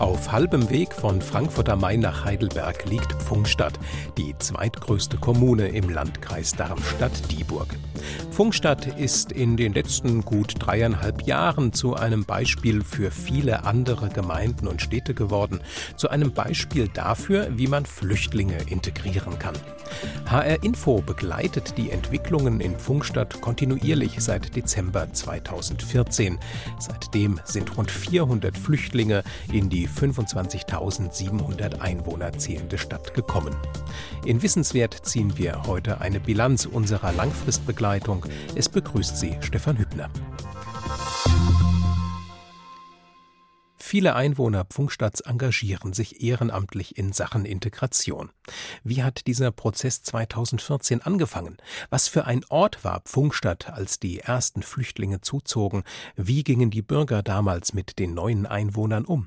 Auf halbem Weg von Frankfurt am Main nach Heidelberg liegt Pfungstadt, die zweitgrößte Kommune im Landkreis Darmstadt-Dieburg. Pfungstadt ist in den letzten gut dreieinhalb Jahren zu einem Beispiel für viele andere Gemeinden und Städte geworden, zu einem Beispiel dafür, wie man Flüchtlinge integrieren kann. HR Info begleitet die Entwicklungen in Pfungstadt kontinuierlich seit Dezember 2014. Seitdem sind rund 400 Flüchtlinge in die 25.700 Einwohner zählende Stadt gekommen. In Wissenswert ziehen wir heute eine Bilanz unserer Langfristbegleitung. Es begrüßt Sie Stefan Hübner. Viele Einwohner Pfungstadts engagieren sich ehrenamtlich in Sachen Integration. Wie hat dieser Prozess 2014 angefangen? Was für ein Ort war Pfungstadt, als die ersten Flüchtlinge zuzogen? Wie gingen die Bürger damals mit den neuen Einwohnern um?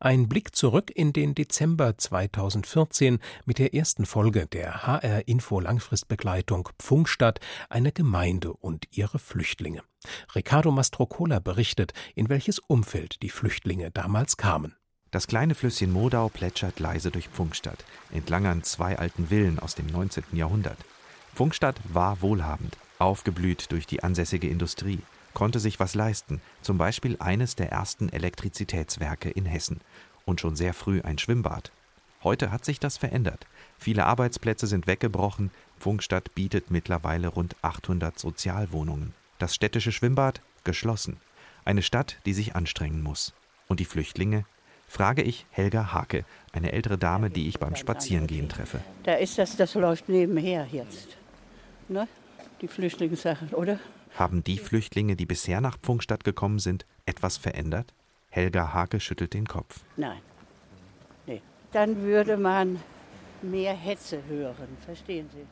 Ein Blick zurück in den Dezember 2014 mit der ersten Folge der HR Info Langfristbegleitung Pfungstadt, eine Gemeinde und ihre Flüchtlinge. Ricardo Mastrocola berichtet, in welches Umfeld die Flüchtlinge damals kamen. Das kleine Flüsschen Modau plätschert leise durch Pfungstadt, entlang an zwei alten Villen aus dem 19. Jahrhundert. Pfungstadt war wohlhabend, aufgeblüht durch die ansässige Industrie konnte sich was leisten, zum Beispiel eines der ersten Elektrizitätswerke in Hessen und schon sehr früh ein Schwimmbad. Heute hat sich das verändert. Viele Arbeitsplätze sind weggebrochen. Funkstadt bietet mittlerweile rund 800 Sozialwohnungen. Das städtische Schwimmbad geschlossen. Eine Stadt, die sich anstrengen muss. Und die Flüchtlinge? Frage ich Helga Hake, eine ältere Dame, die ich beim Spazierengehen treffe. Da ist das, das läuft nebenher jetzt. Ne? Die Flüchtlingssache, oder? Haben die Flüchtlinge, die bisher nach Pfungstadt gekommen sind, etwas verändert? Helga Hake schüttelt den Kopf. Nein. Nee. Dann würde man mehr Hetze hören, verstehen Sie?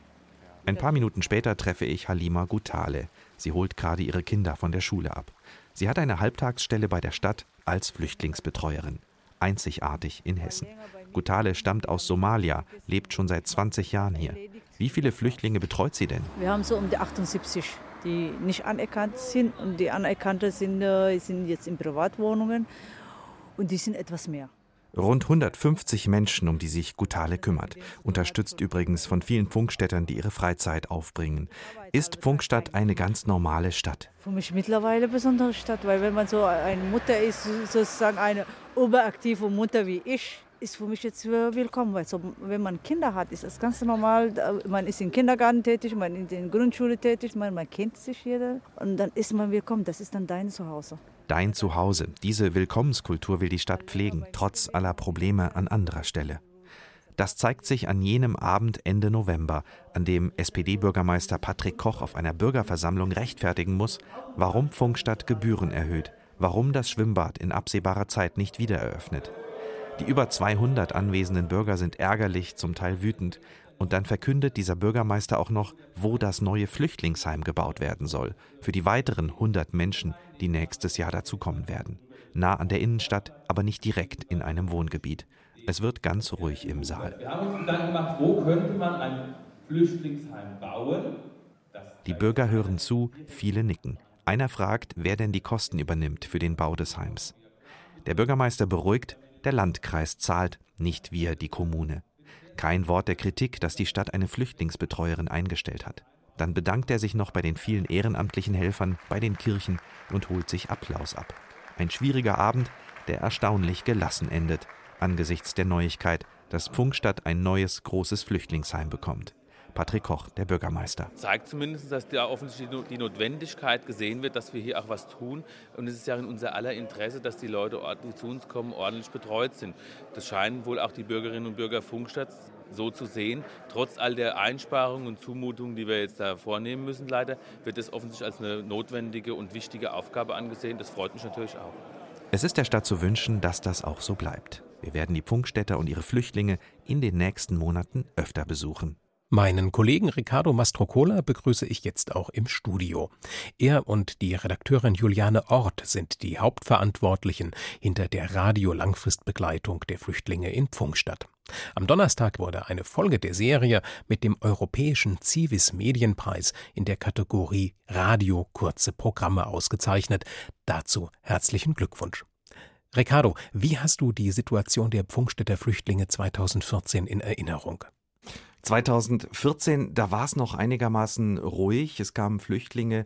Ein paar Minuten später treffe ich Halima Gutale. Sie holt gerade ihre Kinder von der Schule ab. Sie hat eine Halbtagsstelle bei der Stadt als Flüchtlingsbetreuerin. Einzigartig in Hessen. Gutale stammt aus Somalia, lebt schon seit 20 Jahren hier. Wie viele Flüchtlinge betreut sie denn? Wir haben so um die 78 die nicht anerkannt sind. Und die anerkannte sind, äh, sind jetzt in Privatwohnungen und die sind etwas mehr. Rund 150 Menschen, um die sich Gutale kümmert. Unterstützt übrigens von vielen Funkstädtern, die ihre Freizeit aufbringen. Ist Funkstadt eine ganz normale Stadt? Für mich mittlerweile eine besondere Stadt, weil wenn man so eine Mutter ist, sozusagen eine überaktive Mutter wie ich, ist für mich jetzt willkommen. Weil so, wenn man Kinder hat, ist das ganz normal. Man ist im Kindergarten tätig, man ist in der Grundschule tätig, man, man kennt sich jeder. Und dann ist man willkommen. Das ist dann dein Zuhause. Dein Zuhause. Diese Willkommenskultur will die Stadt pflegen, trotz aller Probleme an anderer Stelle. Das zeigt sich an jenem Abend Ende November, an dem SPD-Bürgermeister Patrick Koch auf einer Bürgerversammlung rechtfertigen muss, warum Funkstadt Gebühren erhöht, warum das Schwimmbad in absehbarer Zeit nicht wieder eröffnet. Die über 200 anwesenden Bürger sind ärgerlich, zum Teil wütend. Und dann verkündet dieser Bürgermeister auch noch, wo das neue Flüchtlingsheim gebaut werden soll, für die weiteren 100 Menschen, die nächstes Jahr dazukommen werden. Nah an der Innenstadt, aber nicht direkt in einem Wohngebiet. Es wird ganz ruhig im Saal. Wir haben uns Gedanken gemacht, wo könnte man ein Flüchtlingsheim bauen? Die Bürger hören zu, viele nicken. Einer fragt, wer denn die Kosten übernimmt für den Bau des Heims. Der Bürgermeister beruhigt, der Landkreis zahlt, nicht wir, die Kommune. Kein Wort der Kritik, dass die Stadt eine Flüchtlingsbetreuerin eingestellt hat. Dann bedankt er sich noch bei den vielen ehrenamtlichen Helfern, bei den Kirchen und holt sich Applaus ab. Ein schwieriger Abend, der erstaunlich gelassen endet, angesichts der Neuigkeit, dass Pfungstadt ein neues großes Flüchtlingsheim bekommt. Patrick Koch, der Bürgermeister. Zeigt zumindest, dass da offensichtlich die Notwendigkeit gesehen wird, dass wir hier auch was tun. Und es ist ja in unser aller Interesse, dass die Leute, die zu uns kommen, ordentlich betreut sind. Das scheinen wohl auch die Bürgerinnen und Bürger Funkstadt so zu sehen. Trotz all der Einsparungen und Zumutungen, die wir jetzt da vornehmen müssen, leider, wird es offensichtlich als eine notwendige und wichtige Aufgabe angesehen. Das freut mich natürlich auch. Es ist der Stadt zu wünschen, dass das auch so bleibt. Wir werden die Funkstätter und ihre Flüchtlinge in den nächsten Monaten öfter besuchen. Meinen Kollegen Ricardo Mastrocola begrüße ich jetzt auch im Studio. Er und die Redakteurin Juliane Ort sind die Hauptverantwortlichen hinter der Radio-Langfristbegleitung der Flüchtlinge in Pfungstadt. Am Donnerstag wurde eine Folge der Serie mit dem Europäischen Civis Medienpreis in der Kategorie Radio kurze Programme ausgezeichnet. Dazu herzlichen Glückwunsch. Ricardo, wie hast du die Situation der Pfungstädter Flüchtlinge 2014 in Erinnerung? 2014, da war es noch einigermaßen ruhig. Es kamen Flüchtlinge,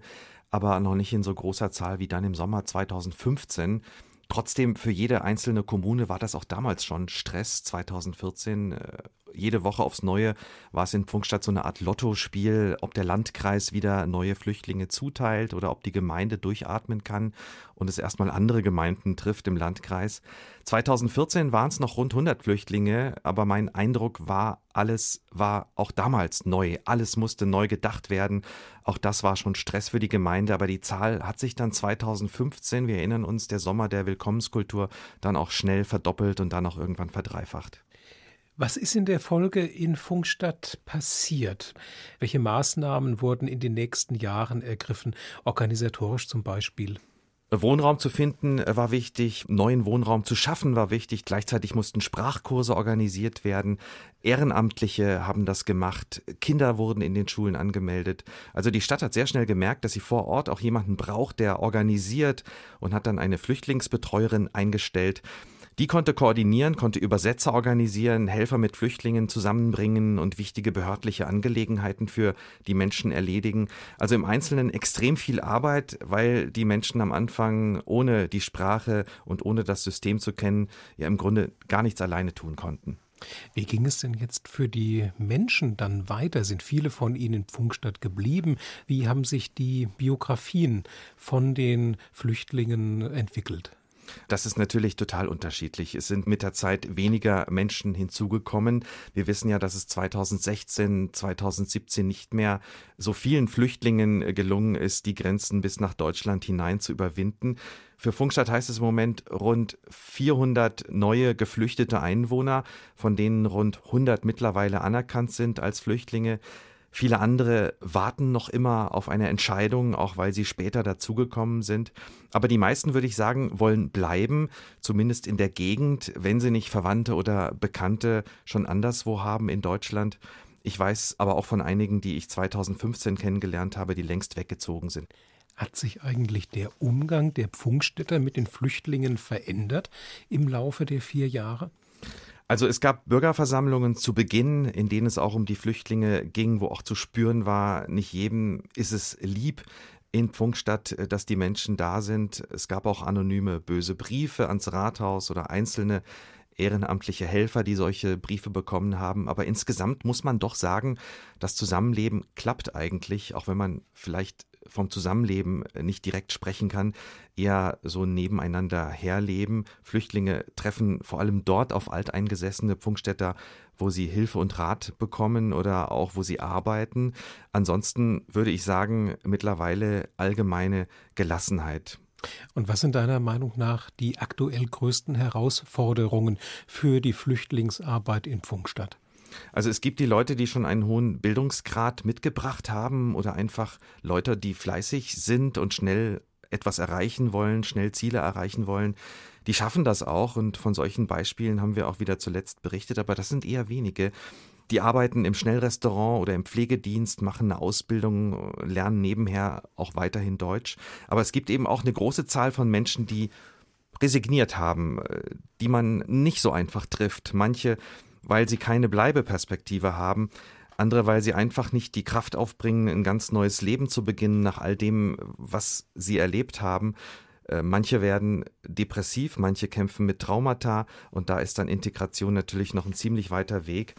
aber noch nicht in so großer Zahl wie dann im Sommer 2015. Trotzdem, für jede einzelne Kommune war das auch damals schon Stress. 2014, äh, jede Woche aufs Neue war es in Pfungstadt so eine Art Lottospiel, ob der Landkreis wieder neue Flüchtlinge zuteilt oder ob die Gemeinde durchatmen kann und es erstmal andere Gemeinden trifft im Landkreis. 2014 waren es noch rund 100 Flüchtlinge, aber mein Eindruck war, alles war auch damals neu. Alles musste neu gedacht werden. Auch das war schon Stress für die Gemeinde, aber die Zahl hat sich dann 2015, wir erinnern uns, der Sommer der Willkommenskultur, dann auch schnell verdoppelt und dann auch irgendwann verdreifacht. Was ist in der Folge in Funkstadt passiert? Welche Maßnahmen wurden in den nächsten Jahren ergriffen, organisatorisch zum Beispiel? Wohnraum zu finden war wichtig, neuen Wohnraum zu schaffen war wichtig. Gleichzeitig mussten Sprachkurse organisiert werden. Ehrenamtliche haben das gemacht. Kinder wurden in den Schulen angemeldet. Also die Stadt hat sehr schnell gemerkt, dass sie vor Ort auch jemanden braucht, der organisiert und hat dann eine Flüchtlingsbetreuerin eingestellt. Die konnte koordinieren, konnte Übersetzer organisieren, Helfer mit Flüchtlingen zusammenbringen und wichtige behördliche Angelegenheiten für die Menschen erledigen. Also im Einzelnen extrem viel Arbeit, weil die Menschen am Anfang ohne die Sprache und ohne das System zu kennen, ja im Grunde gar nichts alleine tun konnten. Wie ging es denn jetzt für die Menschen dann weiter? Sind viele von ihnen in Pfungstadt geblieben? Wie haben sich die Biografien von den Flüchtlingen entwickelt? Das ist natürlich total unterschiedlich. Es sind mit der Zeit weniger Menschen hinzugekommen. Wir wissen ja, dass es 2016, 2017 nicht mehr so vielen Flüchtlingen gelungen ist, die Grenzen bis nach Deutschland hinein zu überwinden. Für Funkstadt heißt es im Moment rund 400 neue geflüchtete Einwohner, von denen rund 100 mittlerweile anerkannt sind als Flüchtlinge. Viele andere warten noch immer auf eine Entscheidung, auch weil sie später dazugekommen sind. Aber die meisten, würde ich sagen, wollen bleiben, zumindest in der Gegend, wenn sie nicht Verwandte oder Bekannte schon anderswo haben in Deutschland. Ich weiß aber auch von einigen, die ich 2015 kennengelernt habe, die längst weggezogen sind. Hat sich eigentlich der Umgang der Pfungstädter mit den Flüchtlingen verändert im Laufe der vier Jahre? Also es gab Bürgerversammlungen zu Beginn, in denen es auch um die Flüchtlinge ging, wo auch zu spüren war, nicht jedem ist es lieb in Pfungstadt, dass die Menschen da sind. Es gab auch anonyme böse Briefe ans Rathaus oder einzelne ehrenamtliche Helfer, die solche Briefe bekommen haben. Aber insgesamt muss man doch sagen, das Zusammenleben klappt eigentlich, auch wenn man vielleicht vom Zusammenleben nicht direkt sprechen kann, eher so nebeneinander herleben. Flüchtlinge treffen vor allem dort auf alteingesessene Pfungstädter, wo sie Hilfe und Rat bekommen oder auch wo sie arbeiten. Ansonsten würde ich sagen, mittlerweile allgemeine Gelassenheit. Und was sind deiner Meinung nach die aktuell größten Herausforderungen für die Flüchtlingsarbeit in Pfungstadt? Also es gibt die Leute, die schon einen hohen Bildungsgrad mitgebracht haben oder einfach Leute, die fleißig sind und schnell etwas erreichen wollen, schnell Ziele erreichen wollen. Die schaffen das auch und von solchen Beispielen haben wir auch wieder zuletzt berichtet, aber das sind eher wenige. Die arbeiten im Schnellrestaurant oder im Pflegedienst, machen eine Ausbildung, lernen nebenher auch weiterhin Deutsch. Aber es gibt eben auch eine große Zahl von Menschen, die resigniert haben, die man nicht so einfach trifft. Manche weil sie keine Bleibeperspektive haben, andere, weil sie einfach nicht die Kraft aufbringen, ein ganz neues Leben zu beginnen nach all dem, was sie erlebt haben. Äh, manche werden depressiv, manche kämpfen mit Traumata und da ist dann Integration natürlich noch ein ziemlich weiter Weg.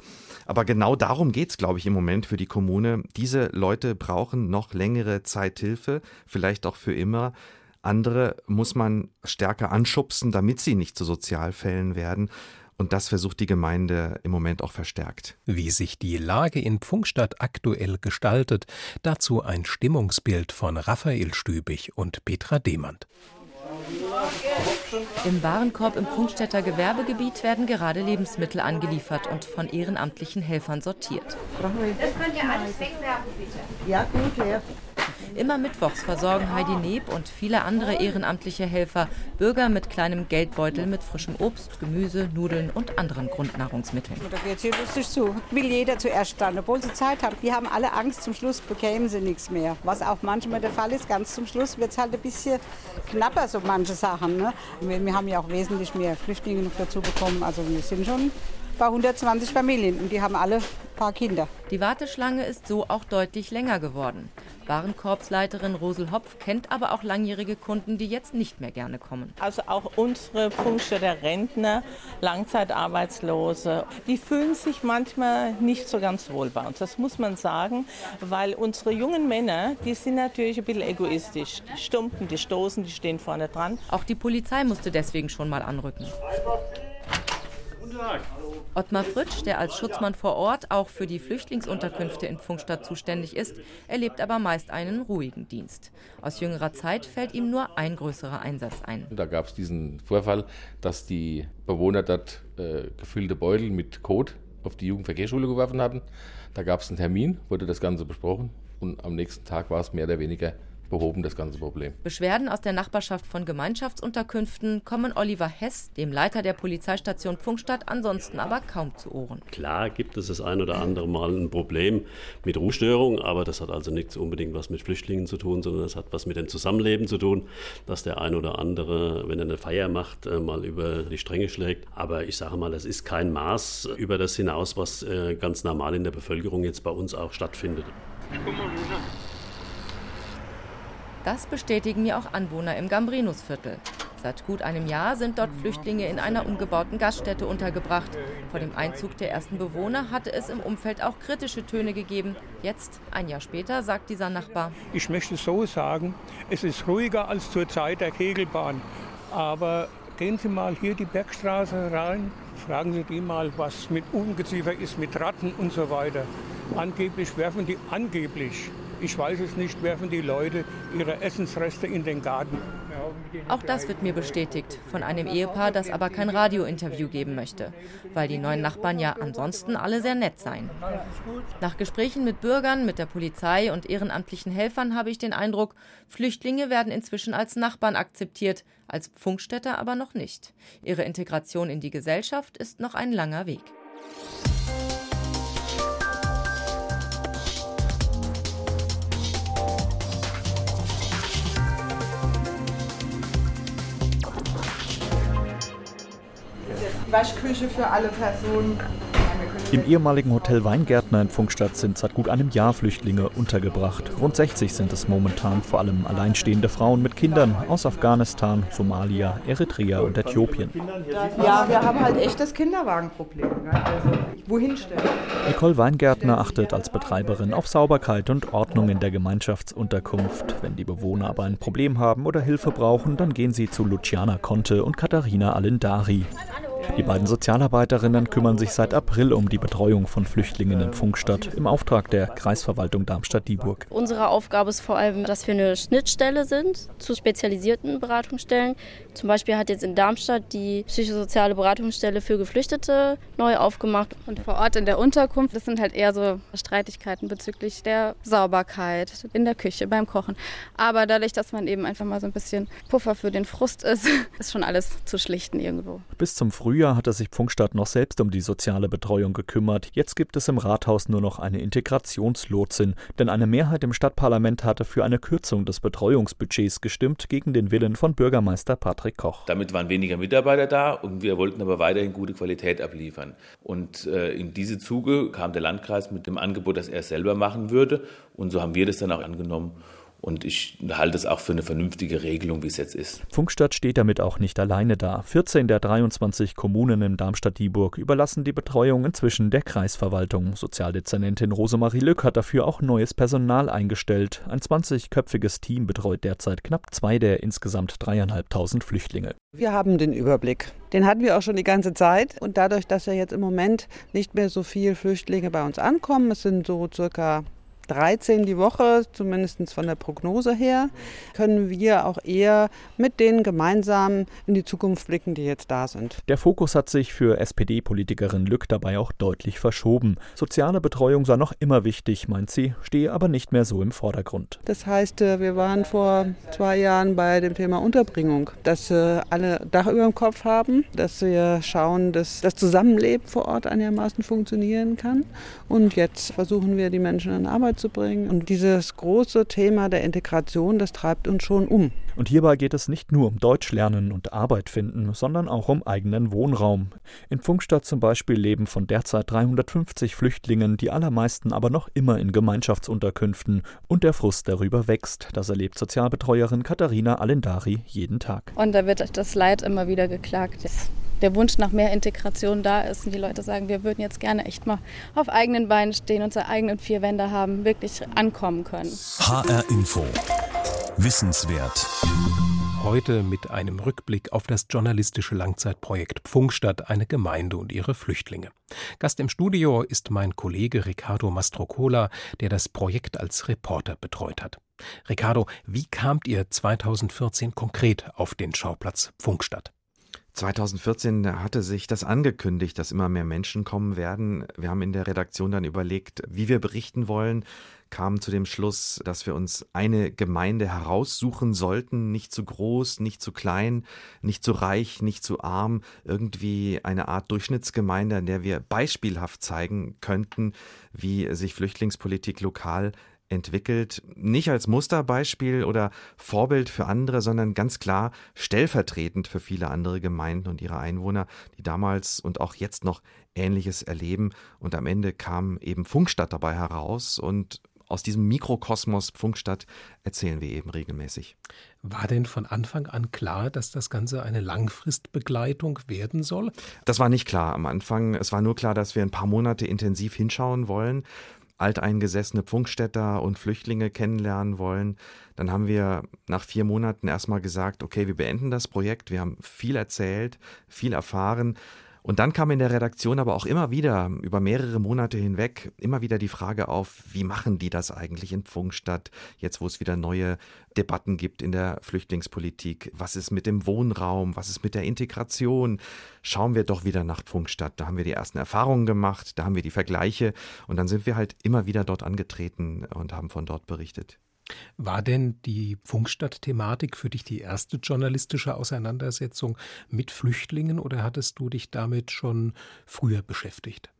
Aber genau darum geht es, glaube ich, im Moment für die Kommune. Diese Leute brauchen noch längere Zeit Hilfe, vielleicht auch für immer. Andere muss man stärker anschubsen, damit sie nicht zu Sozialfällen werden. Und das versucht die Gemeinde im Moment auch verstärkt. Wie sich die Lage in Pfungstadt aktuell gestaltet, dazu ein Stimmungsbild von Raphael Stübig und Petra Demand. Im Warenkorb im Pfungstädter Gewerbegebiet werden gerade Lebensmittel angeliefert und von ehrenamtlichen Helfern sortiert. Das könnt ihr alles wegwerfen, bitte. Ja, gut, ja. Immer mittwochs versorgen Heidi Neb und viele andere ehrenamtliche Helfer Bürger mit kleinem Geldbeutel mit frischem Obst, Gemüse, Nudeln und anderen Grundnahrungsmitteln. Da geht hier lustig zu. Will jeder zuerst stand, obwohl sie Zeit haben. Die haben alle Angst, zum Schluss bekämen sie nichts mehr. Was auch manchmal der Fall ist, ganz zum Schluss wird es halt ein bisschen knapper, so manche Sachen. Ne? Wir, wir haben ja auch wesentlich mehr Flüchtlinge noch dazu bekommen. Also wir sind schon bei 120 Familien und die haben alle ein paar Kinder. Die Warteschlange ist so auch deutlich länger geworden. Warenkorbsleiterin Rosel Hopf kennt aber auch langjährige Kunden, die jetzt nicht mehr gerne kommen. Also auch unsere der Rentner, Langzeitarbeitslose, die fühlen sich manchmal nicht so ganz wohl bei uns. Das muss man sagen, weil unsere jungen Männer, die sind natürlich ein bisschen egoistisch. Die stumpen, die stoßen, die stehen vorne dran. Auch die Polizei musste deswegen schon mal anrücken. Guten Tag. Ottmar Fritsch, der als Schutzmann vor Ort auch für die Flüchtlingsunterkünfte in Pfungstadt zuständig ist, erlebt aber meist einen ruhigen Dienst. Aus jüngerer Zeit fällt ihm nur ein größerer Einsatz ein. Da gab es diesen Vorfall, dass die Bewohner dort äh, gefüllte Beutel mit Kot auf die Jugendverkehrsschule geworfen hatten. Da gab es einen Termin, wurde das Ganze besprochen und am nächsten Tag war es mehr oder weniger behoben, das ganze Problem. Beschwerden aus der Nachbarschaft von Gemeinschaftsunterkünften kommen Oliver Hess, dem Leiter der Polizeistation Pfungstadt, ansonsten aber kaum zu Ohren. Klar gibt es das ein oder andere Mal ein Problem mit Ruhestörung, aber das hat also nichts unbedingt was mit Flüchtlingen zu tun, sondern das hat was mit dem Zusammenleben zu tun, dass der ein oder andere, wenn er eine Feier macht, äh, mal über die Stränge schlägt. Aber ich sage mal, das ist kein Maß über das hinaus, was äh, ganz normal in der Bevölkerung jetzt bei uns auch stattfindet. Das bestätigen mir auch Anwohner im Gambrinusviertel. Seit gut einem Jahr sind dort Flüchtlinge in einer umgebauten Gaststätte untergebracht. Vor dem Einzug der ersten Bewohner hatte es im Umfeld auch kritische Töne gegeben. Jetzt, ein Jahr später, sagt dieser Nachbar. Ich möchte so sagen, es ist ruhiger als zur Zeit der Kegelbahn. Aber gehen Sie mal hier die Bergstraße rein, fragen Sie die mal, was mit Ungeziefer ist, mit Ratten und so weiter. Angeblich werfen die angeblich ich weiß es nicht, werfen die Leute ihre Essensreste in den Garten. Auch das wird mir bestätigt von einem Ehepaar, das aber kein Radiointerview geben möchte, weil die neuen Nachbarn ja ansonsten alle sehr nett seien. Nach Gesprächen mit Bürgern, mit der Polizei und ehrenamtlichen Helfern habe ich den Eindruck, Flüchtlinge werden inzwischen als Nachbarn akzeptiert, als Pfungstädter aber noch nicht. Ihre Integration in die Gesellschaft ist noch ein langer Weg. Waschküche für alle Personen. Im ehemaligen Hotel Weingärtner in Funkstadt sind seit gut einem Jahr Flüchtlinge untergebracht. Rund 60 sind es momentan, vor allem alleinstehende Frauen mit Kindern aus Afghanistan, Somalia, Eritrea und Äthiopien. Ja, wir haben halt echt das Kinderwagenproblem. Also, wohin stellen? Nicole Weingärtner achtet als Betreiberin auf Sauberkeit und Ordnung in der Gemeinschaftsunterkunft. Wenn die Bewohner aber ein Problem haben oder Hilfe brauchen, dann gehen sie zu Luciana Conte und Katharina Alindari. Die beiden Sozialarbeiterinnen kümmern sich seit April um die Betreuung von Flüchtlingen in Funkstadt im Auftrag der Kreisverwaltung Darmstadt-Dieburg. Unsere Aufgabe ist vor allem, dass wir eine Schnittstelle sind zu spezialisierten Beratungsstellen. Zum Beispiel hat jetzt in Darmstadt die psychosoziale Beratungsstelle für Geflüchtete neu aufgemacht. Und vor Ort in der Unterkunft, das sind halt eher so Streitigkeiten bezüglich der Sauberkeit in der Küche beim Kochen. Aber dadurch, dass man eben einfach mal so ein bisschen Puffer für den Frust ist, ist schon alles zu schlichten irgendwo. Bis zum Frühjahr Frühjahr hatte sich Pfungstadt noch selbst um die soziale Betreuung gekümmert. Jetzt gibt es im Rathaus nur noch eine Integrationslotsin, denn eine Mehrheit im Stadtparlament hatte für eine Kürzung des Betreuungsbudgets gestimmt, gegen den Willen von Bürgermeister Patrick Koch. Damit waren weniger Mitarbeiter da und wir wollten aber weiterhin gute Qualität abliefern. Und äh, in diese Zuge kam der Landkreis mit dem Angebot, dass er es selber machen würde. Und so haben wir das dann auch angenommen und ich halte es auch für eine vernünftige Regelung, wie es jetzt ist. Funkstadt steht damit auch nicht alleine da. 14 der 23 Kommunen in Darmstadt-Dieburg überlassen die Betreuung inzwischen der Kreisverwaltung. Sozialdezernentin Rosemarie Lück hat dafür auch neues Personal eingestellt. Ein 20-köpfiges Team betreut derzeit knapp zwei der insgesamt dreieinhalbtausend Flüchtlinge. Wir haben den Überblick. Den hatten wir auch schon die ganze Zeit. Und dadurch, dass ja jetzt im Moment nicht mehr so viele Flüchtlinge bei uns ankommen, es sind so circa 13 die Woche, zumindest von der Prognose her, können wir auch eher mit denen gemeinsam in die Zukunft blicken, die jetzt da sind. Der Fokus hat sich für SPD-Politikerin Lück dabei auch deutlich verschoben. Soziale Betreuung sei noch immer wichtig, meint sie, stehe aber nicht mehr so im Vordergrund. Das heißt, äh, wir waren vor zwei Jahren bei dem Thema Unterbringung, dass äh, alle Dach über dem Kopf haben, dass wir schauen, dass das Zusammenleben vor Ort einigermaßen funktionieren kann. Und jetzt versuchen wir, die Menschen an Arbeit zu bringen. Und dieses große Thema der Integration, das treibt uns schon um. Und hierbei geht es nicht nur um Deutsch lernen und Arbeit finden, sondern auch um eigenen Wohnraum. In Funkstadt zum Beispiel leben von derzeit 350 Flüchtlingen, die allermeisten aber noch immer in Gemeinschaftsunterkünften. Und der Frust darüber wächst. Das erlebt Sozialbetreuerin Katharina Alendari jeden Tag. Und da wird das Leid immer wieder geklagt. Der Wunsch nach mehr Integration da ist und die Leute sagen, wir würden jetzt gerne echt mal auf eigenen Beinen stehen, unsere eigenen vier Wände haben, wirklich ankommen können. HR Info. Wissenswert. Heute mit einem Rückblick auf das journalistische Langzeitprojekt Pfungstadt, eine Gemeinde und ihre Flüchtlinge. Gast im Studio ist mein Kollege Riccardo Mastrocola, der das Projekt als Reporter betreut hat. Riccardo, wie kamt ihr 2014 konkret auf den Schauplatz Pfungstadt? 2014 hatte sich das angekündigt, dass immer mehr Menschen kommen werden. Wir haben in der Redaktion dann überlegt, wie wir berichten wollen, kamen zu dem Schluss, dass wir uns eine Gemeinde heraussuchen sollten, nicht zu groß, nicht zu klein, nicht zu reich, nicht zu arm, irgendwie eine Art Durchschnittsgemeinde, in der wir beispielhaft zeigen könnten, wie sich Flüchtlingspolitik lokal entwickelt, nicht als Musterbeispiel oder Vorbild für andere, sondern ganz klar stellvertretend für viele andere Gemeinden und ihre Einwohner, die damals und auch jetzt noch Ähnliches erleben. Und am Ende kam eben Funkstadt dabei heraus und aus diesem Mikrokosmos Funkstadt erzählen wir eben regelmäßig. War denn von Anfang an klar, dass das Ganze eine Langfristbegleitung werden soll? Das war nicht klar am Anfang. Es war nur klar, dass wir ein paar Monate intensiv hinschauen wollen alteingesessene Pfungstädter und Flüchtlinge kennenlernen wollen. Dann haben wir nach vier Monaten erstmal gesagt, okay, wir beenden das Projekt. Wir haben viel erzählt, viel erfahren. Und dann kam in der Redaktion aber auch immer wieder, über mehrere Monate hinweg, immer wieder die Frage auf, wie machen die das eigentlich in Pfungstadt, jetzt wo es wieder neue Debatten gibt in der Flüchtlingspolitik. Was ist mit dem Wohnraum? Was ist mit der Integration? Schauen wir doch wieder nach Pfungstadt. Da haben wir die ersten Erfahrungen gemacht, da haben wir die Vergleiche und dann sind wir halt immer wieder dort angetreten und haben von dort berichtet. War denn die Funkstadt-Thematik für dich die erste journalistische Auseinandersetzung mit Flüchtlingen oder hattest du dich damit schon früher beschäftigt?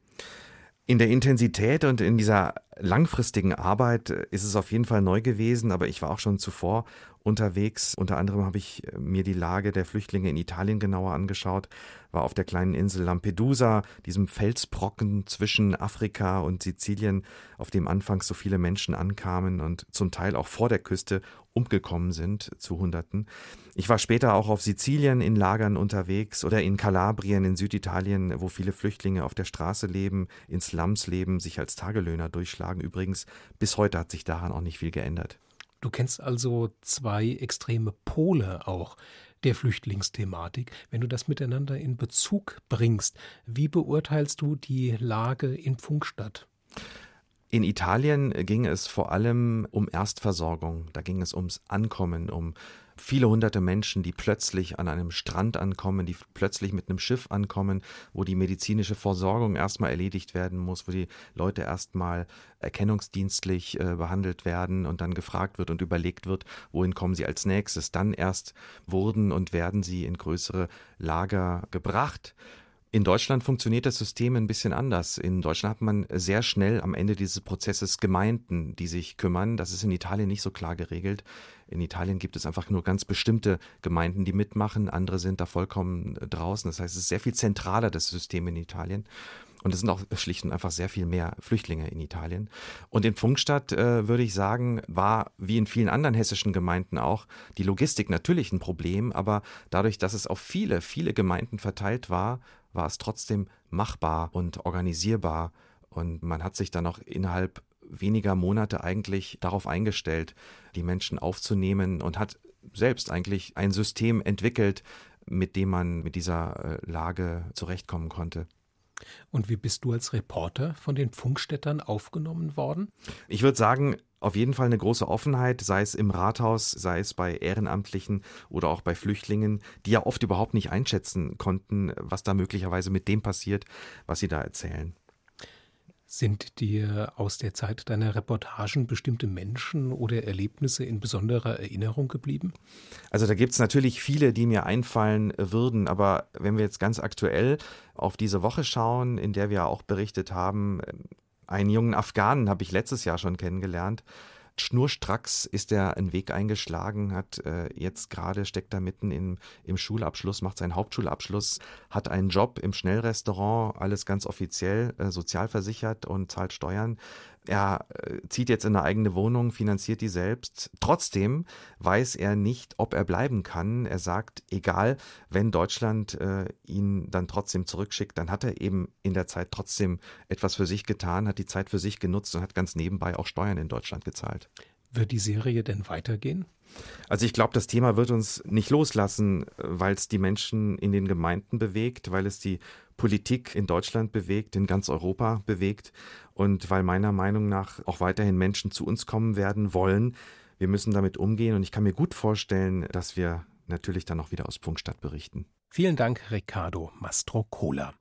In der Intensität und in dieser langfristigen Arbeit ist es auf jeden Fall neu gewesen, aber ich war auch schon zuvor unterwegs. Unter anderem habe ich mir die Lage der Flüchtlinge in Italien genauer angeschaut, war auf der kleinen Insel Lampedusa, diesem Felsbrocken zwischen Afrika und Sizilien, auf dem anfangs so viele Menschen ankamen und zum Teil auch vor der Küste umgekommen sind zu Hunderten. Ich war später auch auf Sizilien in Lagern unterwegs oder in Kalabrien in Süditalien, wo viele Flüchtlinge auf der Straße leben, in Slums leben, sich als Tagelöhner durchschlagen. Übrigens, bis heute hat sich daran auch nicht viel geändert. Du kennst also zwei extreme Pole auch der Flüchtlingsthematik. Wenn du das miteinander in Bezug bringst, wie beurteilst du die Lage in Pfungstadt? In Italien ging es vor allem um Erstversorgung. Da ging es ums Ankommen, um viele hunderte Menschen, die plötzlich an einem Strand ankommen, die plötzlich mit einem Schiff ankommen, wo die medizinische Versorgung erstmal erledigt werden muss, wo die Leute erstmal erkennungsdienstlich äh, behandelt werden und dann gefragt wird und überlegt wird, wohin kommen sie als nächstes. Dann erst wurden und werden sie in größere Lager gebracht. In Deutschland funktioniert das System ein bisschen anders. In Deutschland hat man sehr schnell am Ende dieses Prozesses Gemeinden, die sich kümmern. Das ist in Italien nicht so klar geregelt. In Italien gibt es einfach nur ganz bestimmte Gemeinden, die mitmachen. Andere sind da vollkommen draußen. Das heißt, es ist sehr viel zentraler, das System in Italien. Und es sind auch schlicht und einfach sehr viel mehr Flüchtlinge in Italien. Und in Funkstadt, äh, würde ich sagen, war wie in vielen anderen hessischen Gemeinden auch die Logistik natürlich ein Problem. Aber dadurch, dass es auf viele, viele Gemeinden verteilt war, war es trotzdem machbar und organisierbar. Und man hat sich dann auch innerhalb weniger Monate eigentlich darauf eingestellt, die Menschen aufzunehmen und hat selbst eigentlich ein System entwickelt, mit dem man mit dieser äh, Lage zurechtkommen konnte. Und wie bist du als Reporter von den Funkstädtern aufgenommen worden? Ich würde sagen, auf jeden Fall eine große Offenheit, sei es im Rathaus, sei es bei Ehrenamtlichen oder auch bei Flüchtlingen, die ja oft überhaupt nicht einschätzen konnten, was da möglicherweise mit dem passiert, was sie da erzählen. Sind dir aus der Zeit deiner Reportagen bestimmte Menschen oder Erlebnisse in besonderer Erinnerung geblieben? Also da gibt es natürlich viele, die mir einfallen würden, aber wenn wir jetzt ganz aktuell auf diese Woche schauen, in der wir auch berichtet haben, einen jungen Afghanen habe ich letztes Jahr schon kennengelernt, schnurstracks ist er einen Weg eingeschlagen, hat äh, jetzt gerade steckt er mitten im, im Schulabschluss, macht seinen Hauptschulabschluss, hat einen Job im Schnellrestaurant, alles ganz offiziell, äh, sozialversichert und zahlt Steuern. Er äh, zieht jetzt in eine eigene Wohnung, finanziert die selbst. Trotzdem weiß er nicht, ob er bleiben kann. Er sagt, egal, wenn Deutschland äh, ihn dann trotzdem zurückschickt, dann hat er eben in der Zeit trotzdem etwas für sich getan, hat die Zeit für sich genutzt und hat ganz nebenbei auch Steuern in Deutschland gezahlt. Wird die Serie denn weitergehen? Also ich glaube, das Thema wird uns nicht loslassen, weil es die Menschen in den Gemeinden bewegt, weil es die Politik in Deutschland bewegt, in ganz Europa bewegt und weil meiner Meinung nach auch weiterhin Menschen zu uns kommen werden wollen. Wir müssen damit umgehen und ich kann mir gut vorstellen, dass wir natürlich dann auch wieder aus Funkstadt berichten. Vielen Dank, Riccardo Mastrocola.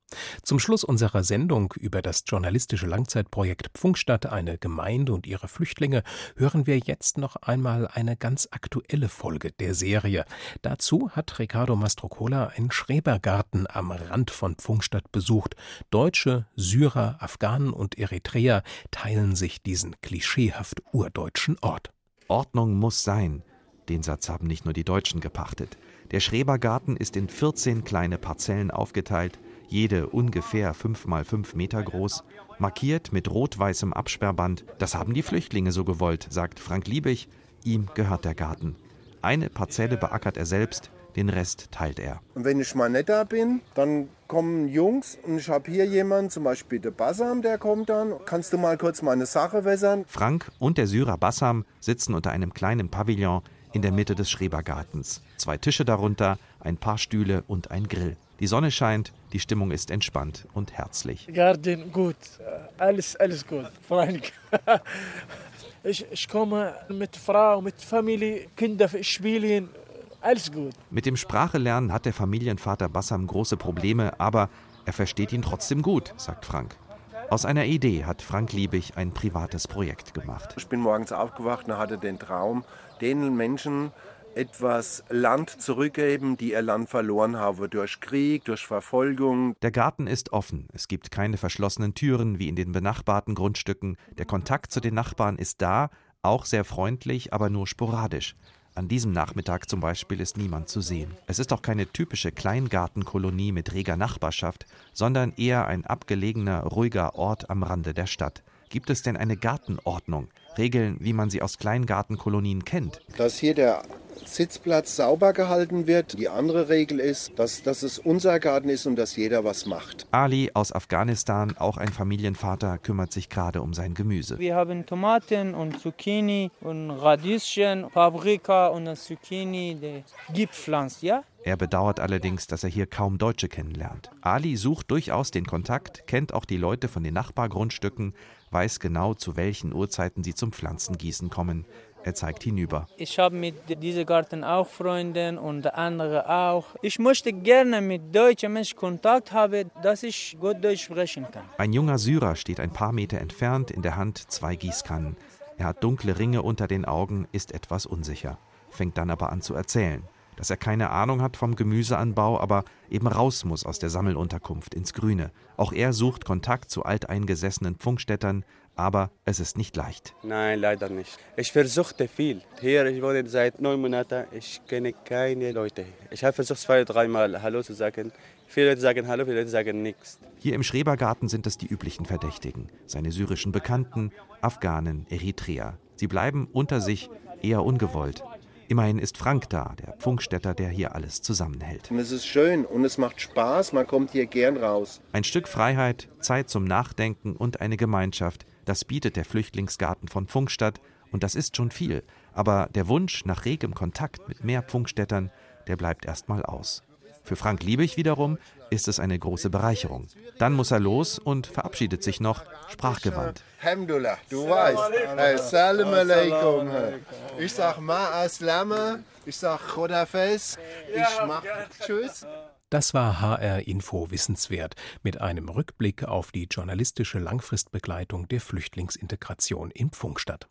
Zum Schluss unserer Sendung über das journalistische Langzeitprojekt Pfunkstadt, eine Gemeinde und ihre Flüchtlinge, hören wir jetzt noch einmal eine ganz aktuelle Folge der Serie. Dazu hat Riccardo Mastrocola einen Schrebergarten am Rand von Pfunkstadt besucht. Deutsche, Syrer, Afghanen und Eritreer teilen sich diesen klischeehaft urdeutschen Ort. Ordnung muss sein. Den Satz haben nicht nur die Deutschen gepachtet. Der Schrebergarten ist in 14 kleine Parzellen aufgeteilt, jede ungefähr 5 mal 5 Meter groß, markiert mit rot-weißem Absperrband. Das haben die Flüchtlinge so gewollt, sagt Frank Liebig. Ihm gehört der Garten. Eine Parzelle beackert er selbst, den Rest teilt er. Und wenn ich mal nicht da bin, dann kommen Jungs und ich habe hier jemanden, zum Beispiel der Bassam, der kommt dann. Kannst du mal kurz meine Sache wässern? Frank und der Syrer Bassam sitzen unter einem kleinen Pavillon in der Mitte des Schrebergartens. Zwei Tische darunter, ein paar Stühle und ein Grill. Die Sonne scheint, die Stimmung ist entspannt und herzlich. Garten gut, alles, alles gut, Frank. Ich, ich komme mit Frau, mit Familie, Kinder spielen, alles gut. Mit dem Sprachelernen hat der Familienvater Bassam große Probleme, aber er versteht ihn trotzdem gut, sagt Frank. Aus einer Idee hat Frank Liebig ein privates Projekt gemacht. Ich bin morgens aufgewacht und hatte den Traum, den Menschen etwas Land zurückgeben, die ihr Land verloren haben durch Krieg, durch Verfolgung. Der Garten ist offen. Es gibt keine verschlossenen Türen wie in den benachbarten Grundstücken. Der Kontakt zu den Nachbarn ist da, auch sehr freundlich, aber nur sporadisch. An diesem Nachmittag zum Beispiel ist niemand zu sehen. Es ist auch keine typische Kleingartenkolonie mit reger Nachbarschaft, sondern eher ein abgelegener, ruhiger Ort am Rande der Stadt. Gibt es denn eine Gartenordnung? Regeln, wie man sie aus Kleingartenkolonien kennt? Dass hier der Sitzplatz sauber gehalten wird. Die andere Regel ist, dass, dass es unser Garten ist und dass jeder was macht. Ali aus Afghanistan, auch ein Familienvater, kümmert sich gerade um sein Gemüse. Wir haben Tomaten und Zucchini und Radieschen, Paprika und Zucchini, die gepflanzt, ja? Er bedauert allerdings, dass er hier kaum Deutsche kennenlernt. Ali sucht durchaus den Kontakt, kennt auch die Leute von den Nachbargrundstücken, weiß genau, zu welchen Uhrzeiten sie zum Pflanzengießen kommen. Er zeigt hinüber. Ich habe mit diesem Garten auch Freunde und andere auch. Ich möchte gerne mit deutschen Menschen Kontakt haben, dass ich gut Deutsch sprechen kann. Ein junger Syrer steht ein paar Meter entfernt, in der Hand zwei Gießkannen. Er hat dunkle Ringe unter den Augen, ist etwas unsicher, fängt dann aber an zu erzählen dass er keine Ahnung hat vom Gemüseanbau, aber eben raus muss aus der Sammelunterkunft ins Grüne. Auch er sucht Kontakt zu alteingesessenen Funkstättern, aber es ist nicht leicht. Nein, leider nicht. Ich versuchte viel. Hier, ich wohne seit neun Monaten, ich kenne keine Leute. Ich habe versucht zwei, dreimal Hallo zu sagen. Viele Leute sagen Hallo, viele Leute sagen nichts. Hier im Schrebergarten sind es die üblichen Verdächtigen. Seine syrischen Bekannten, Afghanen, Eritreer. Sie bleiben unter sich eher ungewollt. Immerhin ist Frank da, der Funkstätter, der hier alles zusammenhält. Und es ist schön und es macht Spaß, man kommt hier gern raus. Ein Stück Freiheit, Zeit zum Nachdenken und eine Gemeinschaft, das bietet der Flüchtlingsgarten von Funkstadt und das ist schon viel. Aber der Wunsch nach regem Kontakt mit mehr Funkstättern, der bleibt erstmal aus. Für Frank Liebig wiederum ist es eine große Bereicherung. Dann muss er los und verabschiedet sich noch sprachgewandt. Alhamdulillah, du weißt. Assalamu alaikum. Ich sag ma ich sag Chodafes, ich mach Tschüss. Das war HR Info Wissenswert mit einem Rückblick auf die journalistische Langfristbegleitung der Flüchtlingsintegration in Pfungstadt.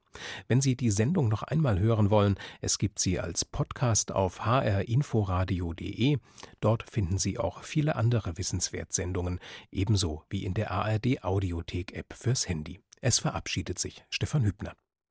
Wenn Sie die Sendung noch einmal hören wollen, es gibt sie als Podcast auf hrinforadio.de. Dort finden Sie auch viele andere Wissenswertsendungen, ebenso wie in der ARD Audiothek App fürs Handy. Es verabschiedet sich Stefan Hübner.